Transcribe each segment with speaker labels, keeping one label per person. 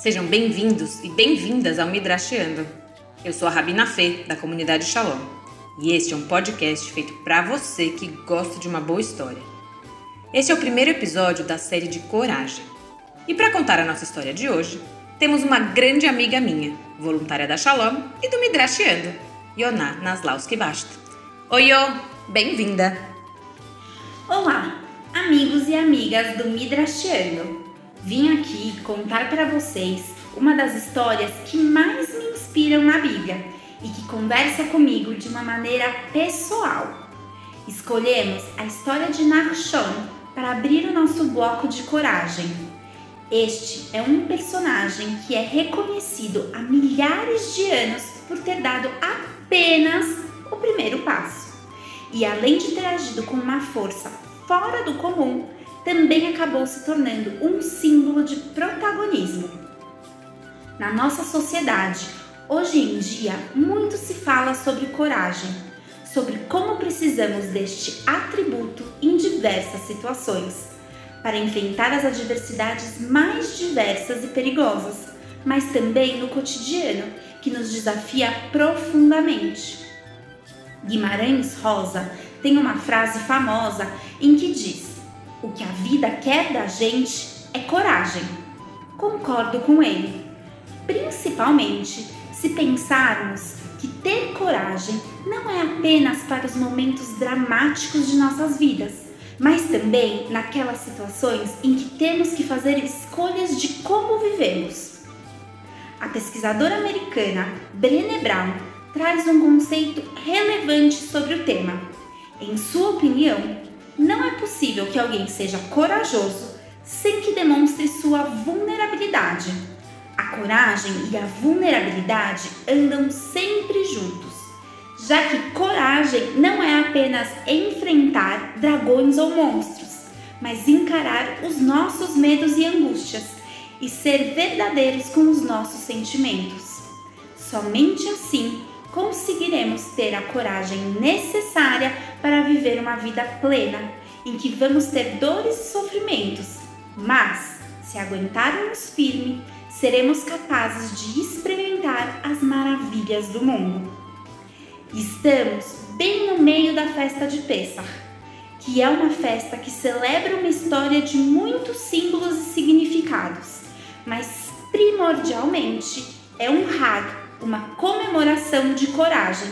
Speaker 1: Sejam bem-vindos e bem-vindas ao Midrashiando. Eu sou a Rabina Fê, da comunidade Shalom, e este é um podcast feito para você que gosta de uma boa história. Este é o primeiro episódio da série de Coragem. E para contar a nossa história de hoje, temos uma grande amiga minha, voluntária da Shalom e do Midrashiando, Yoná Naslauski Basta. Oi, Yo! Bem-vinda!
Speaker 2: Olá, amigos e amigas do Midrashiando. Vim aqui contar para vocês uma das histórias que mais me inspiram na Bíblia e que conversa comigo de uma maneira pessoal. Escolhemos a história de Nahshon para abrir o nosso bloco de coragem. Este é um personagem que é reconhecido há milhares de anos por ter dado apenas o primeiro passo. E além de ter agido com uma força fora do comum, também acabou se tornando um símbolo de protagonismo. Na nossa sociedade, hoje em dia, muito se fala sobre coragem, sobre como precisamos deste atributo em diversas situações, para enfrentar as adversidades mais diversas e perigosas, mas também no cotidiano, que nos desafia profundamente. Guimarães Rosa tem uma frase famosa em que diz: o que a vida quer da gente é coragem. Concordo com ele, principalmente se pensarmos que ter coragem não é apenas para os momentos dramáticos de nossas vidas, mas também naquelas situações em que temos que fazer escolhas de como vivemos. A pesquisadora americana Brené Brown traz um conceito relevante sobre o tema. Em sua opinião, não é possível que alguém seja corajoso sem que demonstre sua vulnerabilidade. A coragem e a vulnerabilidade andam sempre juntos, já que coragem não é apenas enfrentar dragões ou monstros, mas encarar os nossos medos e angústias e ser verdadeiros com os nossos sentimentos. Somente assim conseguiremos ter a coragem necessária para viver uma vida plena, em que vamos ter dores e sofrimentos, mas, se aguentarmos firme, seremos capazes de experimentar as maravilhas do mundo. Estamos bem no meio da festa de Pessah, que é uma festa que celebra uma história de muitos símbolos e significados, mas primordialmente é um Hag, uma comemoração de coragem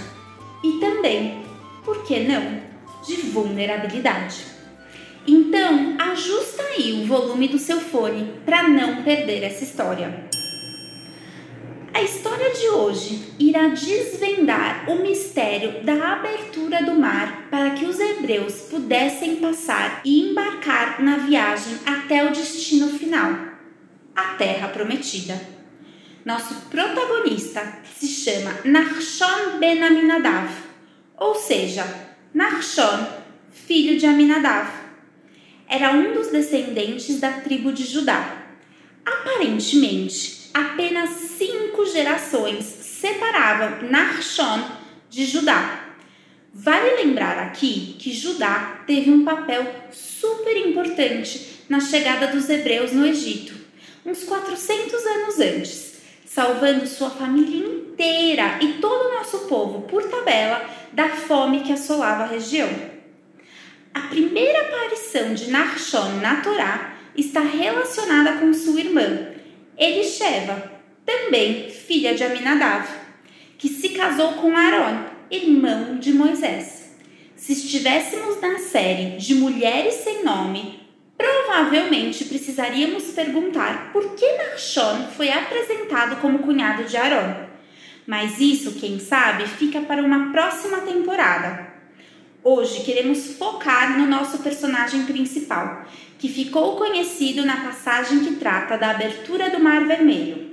Speaker 2: e também, por que não, de vulnerabilidade. Então, ajusta aí o volume do seu fone para não perder essa história. A história de hoje irá desvendar o mistério da abertura do mar para que os hebreus pudessem passar e embarcar na viagem até o destino final, a Terra Prometida. Nosso protagonista se chama Nachshon ben Aminadav, ou seja, Nachshon, filho de Aminadav. Era um dos descendentes da tribo de Judá. Aparentemente, apenas cinco gerações separavam Nachshon de Judá. Vale lembrar aqui que Judá teve um papel super importante na chegada dos hebreus no Egito, uns 400 anos antes salvando sua família inteira e todo o nosso povo, por tabela, da fome que assolava a região. A primeira aparição de Nachshon na Torá está relacionada com sua irmã, Elisheva, também filha de Aminadav, que se casou com Aaron, irmão de Moisés. Se estivéssemos na série de Mulheres Sem Nome, Provavelmente precisaríamos perguntar por que Nachshon foi apresentado como cunhado de Aaron. Mas isso, quem sabe, fica para uma próxima temporada. Hoje queremos focar no nosso personagem principal, que ficou conhecido na passagem que trata da abertura do Mar Vermelho.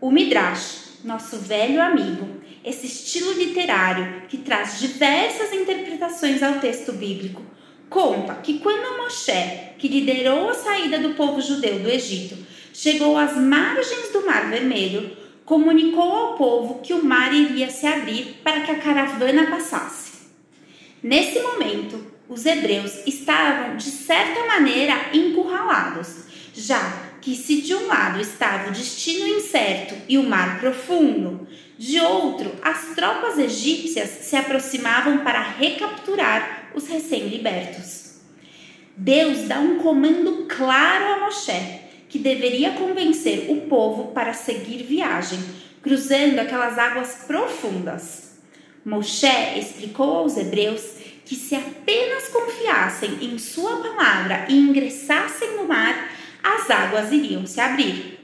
Speaker 2: O Midrash, nosso velho amigo, esse estilo literário que traz diversas interpretações ao texto bíblico, conta que quando Moshe, que liderou a saída do povo judeu do Egito, chegou às margens do Mar Vermelho, comunicou ao povo que o mar iria se abrir para que a caravana passasse. Nesse momento, os hebreus estavam, de certa maneira, encurralados, já que se de um lado estava o destino incerto e o mar profundo, de outro as tropas egípcias se aproximavam para recapturar os recém-libertos. Deus dá um comando claro a Moshe, que deveria convencer o povo para seguir viagem, cruzando aquelas águas profundas. Moshe explicou aos hebreus que se apenas confiassem em sua palavra e ingressassem no mar, as águas iriam se abrir.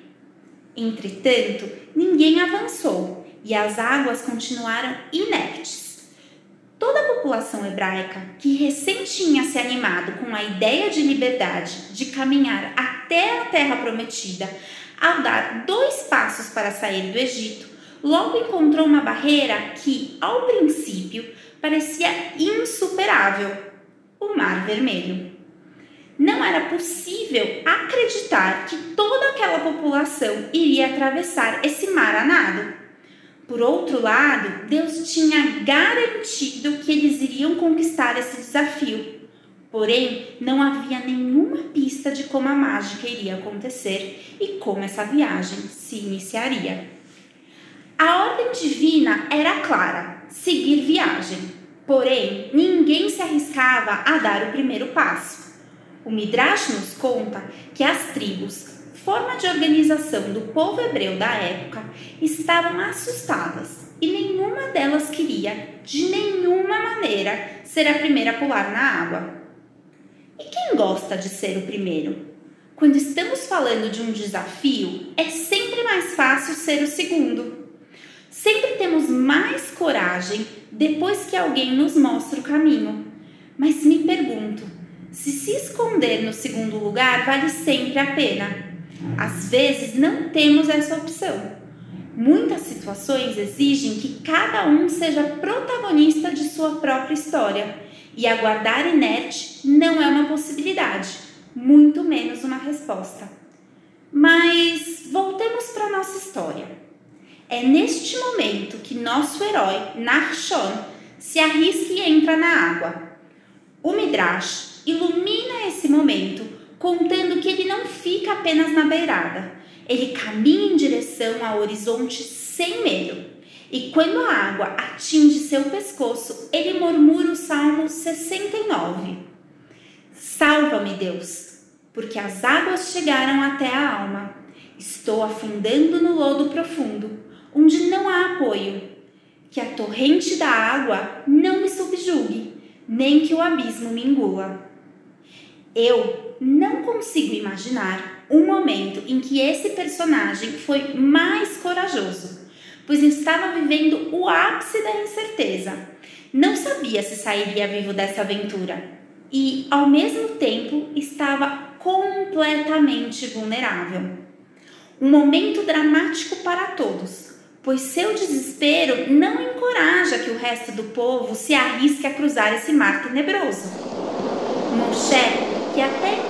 Speaker 2: Entretanto, ninguém avançou e as águas continuaram inertes. Toda a população hebraica, que recém tinha se animado com a ideia de liberdade, de caminhar até a terra prometida, ao dar dois passos para sair do Egito, logo encontrou uma barreira que, ao princípio, parecia insuperável: o Mar Vermelho. Não era possível acreditar que toda aquela população iria atravessar esse mar a nado. Por outro lado, Deus tinha garantido que eles iriam conquistar esse desafio. Porém, não havia nenhuma pista de como a mágica iria acontecer e como essa viagem se iniciaria. A ordem divina era clara: seguir viagem. Porém, ninguém se arriscava a dar o primeiro passo. O Midrash nos conta que as tribos, forma de organização do povo hebreu da época, estavam assustadas e nenhuma delas queria, de nenhuma maneira, ser a primeira a pular na água. E quem gosta de ser o primeiro? Quando estamos falando de um desafio, é sempre mais fácil ser o segundo. Sempre temos mais coragem depois que alguém nos mostra o caminho. Mas me pergunto, se se esconder no segundo lugar vale sempre a pena? Às vezes não temos essa opção. Muitas situações exigem que cada um seja protagonista de sua própria história, e aguardar inerte não é uma possibilidade, muito menos uma resposta. Mas voltemos para nossa história. É neste momento que nosso herói, Narshon, se arrisca e entra na água. O Midrash ilumina esse momento, contando que ele não fica apenas na beirada. Ele caminha em direção ao horizonte sem medo. E quando a água atinge seu pescoço, ele murmura o Salmo 69. Salva-me, Deus, porque as águas chegaram até a alma. Estou afundando no lodo profundo onde não há apoio, que a torrente da água não me subjugue, nem que o abismo me engula. Eu não consigo imaginar um momento em que esse personagem foi mais corajoso, pois estava vivendo o ápice da incerteza. Não sabia se sairia vivo dessa aventura e, ao mesmo tempo, estava completamente vulnerável. Um momento dramático para todos, pois seu desespero não encoraja que o resto do povo se arrisque a cruzar esse mar tenebroso. Moshe, que até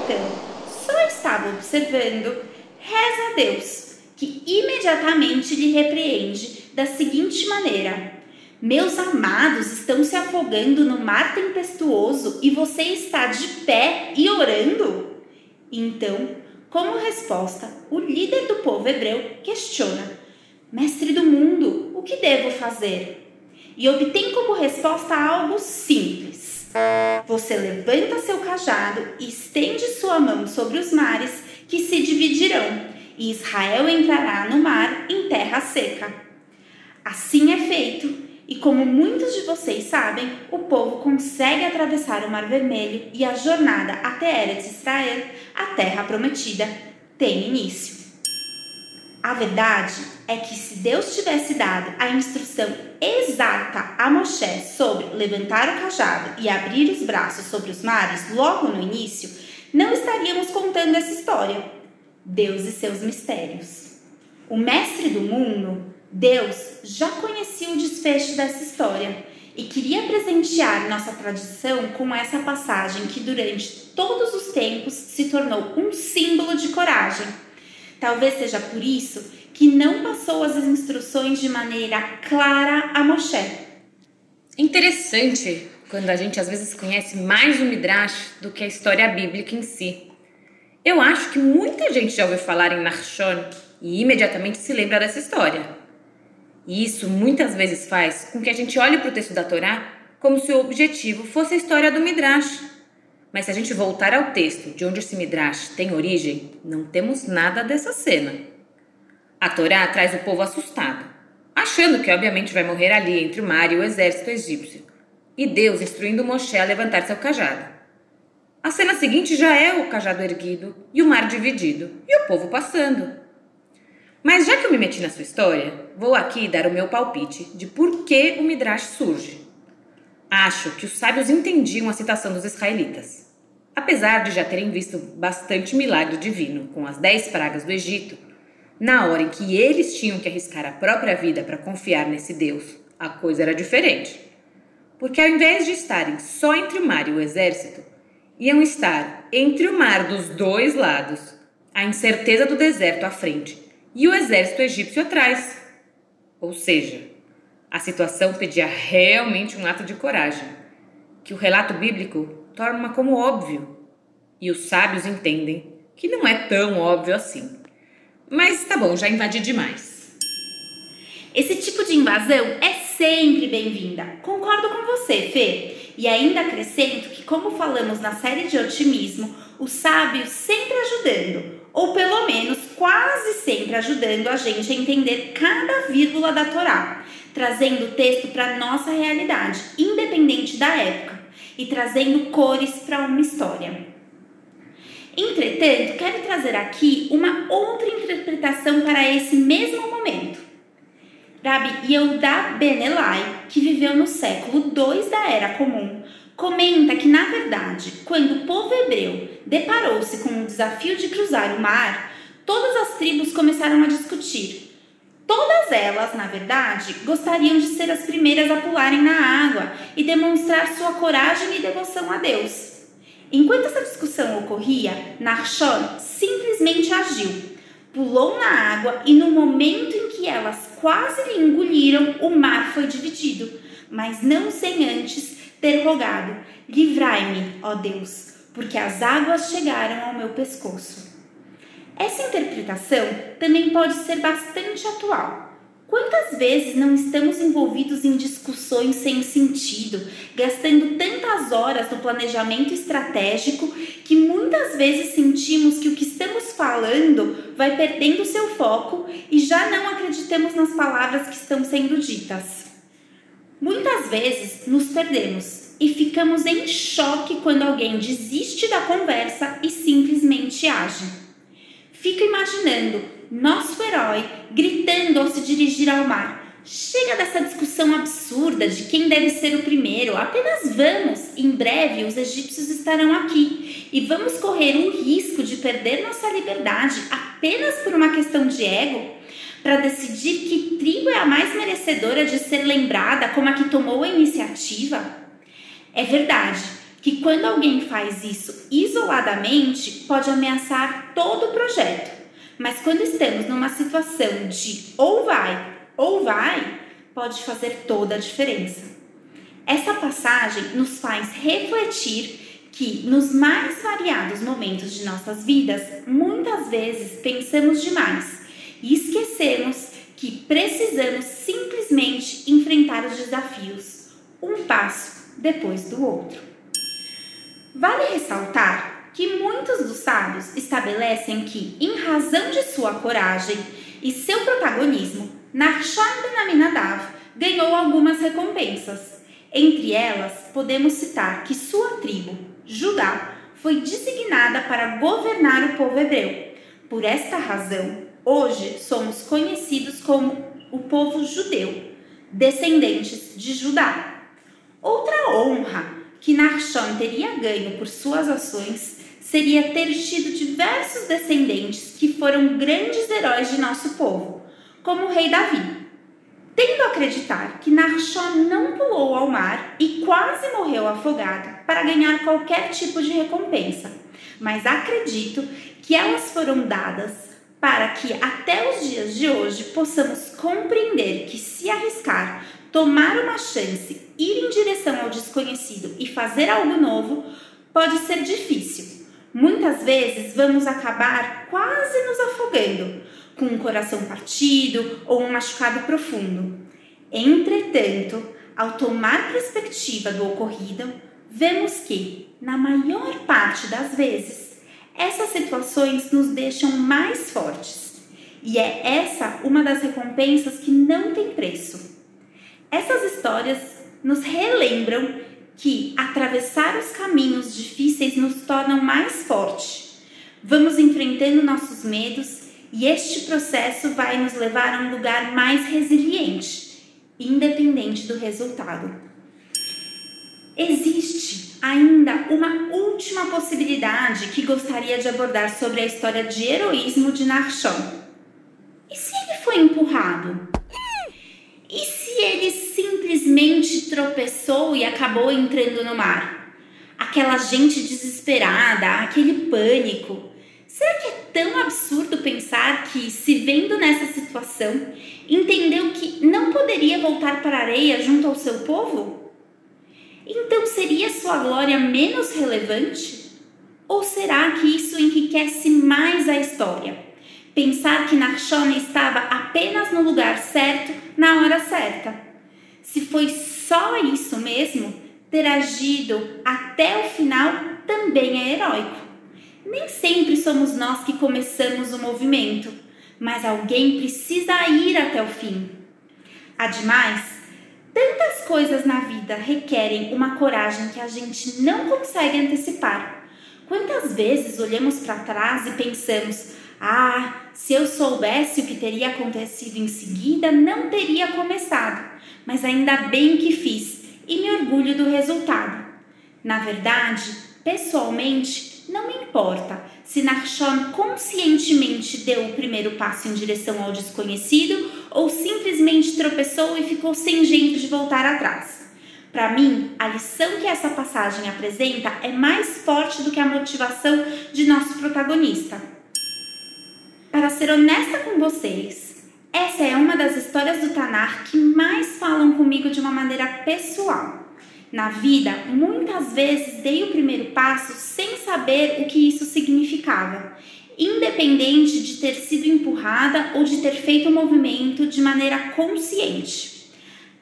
Speaker 2: observando, reza a Deus, que imediatamente lhe repreende da seguinte maneira: Meus amados estão se afogando no mar tempestuoso e você está de pé e orando? Então, como resposta, o líder do povo hebreu questiona Mestre do mundo, o que devo fazer? E obtém como resposta algo simples. Você levanta seu cajado e estende sua mão sobre os mares que se dividirão, e Israel entrará no mar em terra seca. Assim é feito, e como muitos de vocês sabem, o povo consegue atravessar o Mar Vermelho e a jornada até Eretz Israel, a terra prometida, tem início. A verdade é que se Deus tivesse dado a instrução exata a Moshe sobre levantar o cajado e abrir os braços sobre os mares logo no início, não estaríamos contando essa história. Deus e seus mistérios. O mestre do mundo, Deus, já conhecia o desfecho dessa história e queria presentear nossa tradição com essa passagem que durante todos os tempos se tornou um símbolo de coragem Talvez seja por isso que não passou as instruções de maneira clara a Moshe.
Speaker 1: Interessante quando a gente às vezes conhece mais o Midrash do que a história bíblica em si. Eu acho que muita gente já ouviu falar em Narshon e imediatamente se lembra dessa história. E isso muitas vezes faz com que a gente olhe para o texto da Torá como se o objetivo fosse a história do Midrash. Mas se a gente voltar ao texto de onde esse Midrash tem origem, não temos nada dessa cena. A Torá traz o povo assustado, achando que obviamente vai morrer ali entre o mar e o exército egípcio, e Deus instruindo Moshe a levantar seu cajado. A cena seguinte já é o cajado erguido e o mar dividido, e o povo passando. Mas já que eu me meti na sua história, vou aqui dar o meu palpite de por que o Midrash surge. Acho que os sábios entendiam a citação dos israelitas. Apesar de já terem visto bastante milagre divino com as dez pragas do Egito, na hora em que eles tinham que arriscar a própria vida para confiar nesse Deus, a coisa era diferente. Porque ao invés de estarem só entre o mar e o exército, iam estar entre o mar dos dois lados, a incerteza do deserto à frente e o exército egípcio atrás. Ou seja, a situação pedia realmente um ato de coragem, que o relato bíblico torna como óbvio, e os sábios entendem que não é tão óbvio assim. Mas tá bom, já invadi demais.
Speaker 2: Esse tipo de invasão é sempre bem-vinda. Concordo com você, Fê. E ainda acrescento que, como falamos na série de otimismo, os sábios sempre ajudando, ou pelo menos quase sempre ajudando a gente a entender cada vírgula da Torá, trazendo o texto para nossa realidade, independente da época, e trazendo cores para uma história. Entretanto, quero trazer aqui uma outra interpretação para esse mesmo momento. Rabi Yehuda Ben Elai, que viveu no século II da Era Comum, comenta que, na verdade, quando o povo hebreu deparou-se com o desafio de cruzar o mar, todas as tribos começaram a discutir. Todas elas, na verdade, gostariam de ser as primeiras a pularem na água e demonstrar sua coragem e devoção a Deus. Enquanto essa discussão ocorria, Narshon simplesmente agiu, pulou na água e no momento em que elas quase lhe engoliram, o mar foi dividido, mas não sem antes ter rogado: Livrai-me, ó Deus, porque as águas chegaram ao meu pescoço. Essa interpretação também pode ser bastante atual. Quantas vezes não estamos envolvidos em discussões sem sentido, gastando tantas horas no planejamento estratégico que muitas vezes sentimos que o que estamos falando vai perdendo seu foco e já não acreditamos nas palavras que estão sendo ditas? Muitas vezes nos perdemos e ficamos em choque quando alguém desiste da conversa e simplesmente age. Fico imaginando nosso herói gritando ao se dirigir ao mar. Chega dessa discussão absurda de quem deve ser o primeiro. Apenas vamos. Em breve os egípcios estarão aqui e vamos correr o risco de perder nossa liberdade apenas por uma questão de ego para decidir que tribo é a mais merecedora de ser lembrada como a que tomou a iniciativa? É verdade que quando alguém faz isso isoladamente, pode ameaçar todo o projeto. Mas quando estamos numa situação de ou vai ou vai, pode fazer toda a diferença. Essa passagem nos faz refletir que nos mais variados momentos de nossas vidas, muitas vezes pensamos demais e esquecemos que precisamos simplesmente enfrentar os desafios, um passo depois do outro. Vale ressaltar que muitos dos sábios estabelecem que, em razão de sua coragem e seu protagonismo, Nachshon ben Aminadav ganhou algumas recompensas. Entre elas, podemos citar que sua tribo, Judá, foi designada para governar o povo hebreu. Por esta razão, Hoje somos conhecidos como o povo judeu, descendentes de Judá. Outra honra que Nachshon teria ganho por suas ações seria ter tido diversos descendentes que foram grandes heróis de nosso povo, como o rei Davi. Tendo a acreditar que Nachshon não pulou ao mar e quase morreu afogado para ganhar qualquer tipo de recompensa, mas acredito que elas foram dadas para que até os dias de hoje possamos compreender que se arriscar, tomar uma chance, ir em direção ao desconhecido e fazer algo novo pode ser difícil, Muitas vezes vamos acabar quase nos afogando, com um coração partido ou um machucado profundo. Entretanto, ao tomar perspectiva do ocorrido, vemos que, na maior parte das vezes, essas situações nos deixam mais fortes. E é essa uma das recompensas que não tem preço. Essas histórias nos relembram que atravessar os caminhos difíceis nos tornam mais fortes. Vamos enfrentando nossos medos e este processo vai nos levar a um lugar mais resiliente, independente do resultado. Existe ainda uma última possibilidade que gostaria de abordar sobre a história de heroísmo de Narshon. E se ele foi empurrado? E se ele simplesmente tropeçou e acabou entrando no mar? Aquela gente desesperada, aquele pânico. Será que é tão absurdo pensar que, se vendo nessa situação, entendeu que não poderia voltar para a areia junto ao seu povo? Então seria sua glória menos relevante? Ou será que isso enriquece mais a história? Pensar que Narshona estava apenas no lugar certo na hora certa. Se foi só isso mesmo, ter agido até o final também é heróico. Nem sempre somos nós que começamos o movimento, mas alguém precisa ir até o fim. Ademais, tantas coisas na vida requerem uma coragem que a gente não consegue antecipar. Quantas vezes olhamos para trás e pensamos: ah, se eu soubesse o que teria acontecido em seguida, não teria começado, mas ainda bem que fiz e me orgulho do resultado. Na verdade, pessoalmente, não me importa se Narshon conscientemente deu o primeiro passo em direção ao desconhecido ou simplesmente tropeçou e ficou sem jeito de voltar atrás. Para mim, a lição que essa passagem apresenta é mais forte do que a motivação de nosso protagonista. Ser honesta com vocês, essa é uma das histórias do Tanar que mais falam comigo de uma maneira pessoal. Na vida, muitas vezes dei o primeiro passo sem saber o que isso significava, independente de ter sido empurrada ou de ter feito o movimento de maneira consciente.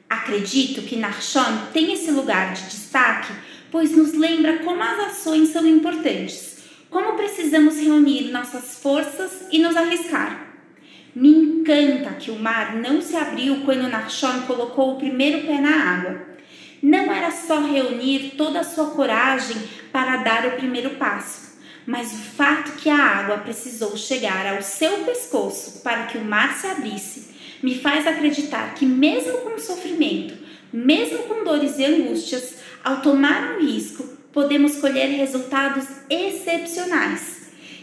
Speaker 2: Acredito que Narshon tem esse lugar de destaque, pois nos lembra como as ações são importantes, como precisamos reunir nossas forças e nos arriscar. Me encanta que o mar não se abriu quando Narshon colocou o primeiro pé na água não era só reunir toda a sua coragem para dar o primeiro passo, mas o fato que a água precisou chegar ao seu pescoço para que o mar se abrisse me faz acreditar que, mesmo com sofrimento, mesmo com dores e angústias, ao tomar um risco, podemos colher resultados excepcionais.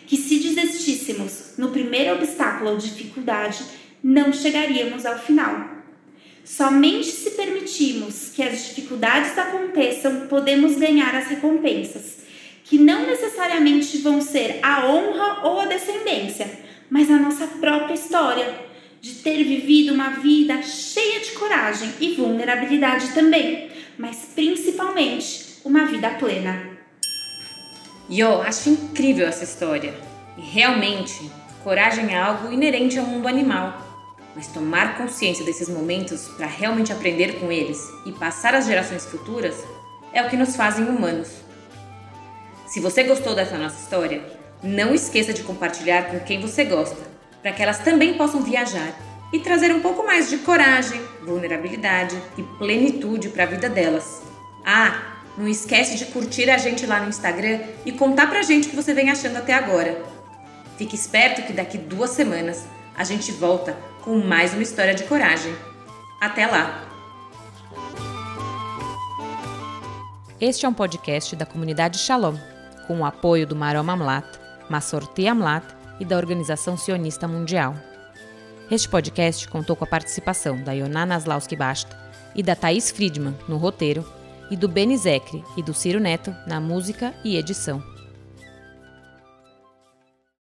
Speaker 2: Que se desistíssemos no primeiro obstáculo ou dificuldade, não chegaríamos ao final. Somente se permitirmos que as dificuldades aconteçam, podemos ganhar as recompensas, que não necessariamente vão ser a honra ou a descendência, mas a nossa própria história de ter vivido uma vida cheia de coragem e vulnerabilidade também, mas principalmente uma vida plena.
Speaker 1: Eu acho incrível essa história. E realmente, coragem é algo inerente ao mundo animal mas tomar consciência desses momentos para realmente aprender com eles e passar às gerações futuras é o que nos fazem humanos. Se você gostou dessa nossa história, não esqueça de compartilhar com quem você gosta, para que elas também possam viajar e trazer um pouco mais de coragem, vulnerabilidade e plenitude para a vida delas. Ah, não esquece de curtir a gente lá no Instagram e contar pra gente o que você vem achando até agora. Fique esperto que daqui duas semanas a gente volta com mais uma história de coragem. Até lá! Este é um podcast da comunidade Shalom, com o apoio do Marom Amlat, Massorti Amlat e da Organização Sionista Mundial. Este podcast contou com a participação da Yonah Naslauski Basta e da Thaís Friedman no roteiro e do Beni Zecre e do Ciro Neto na música e edição.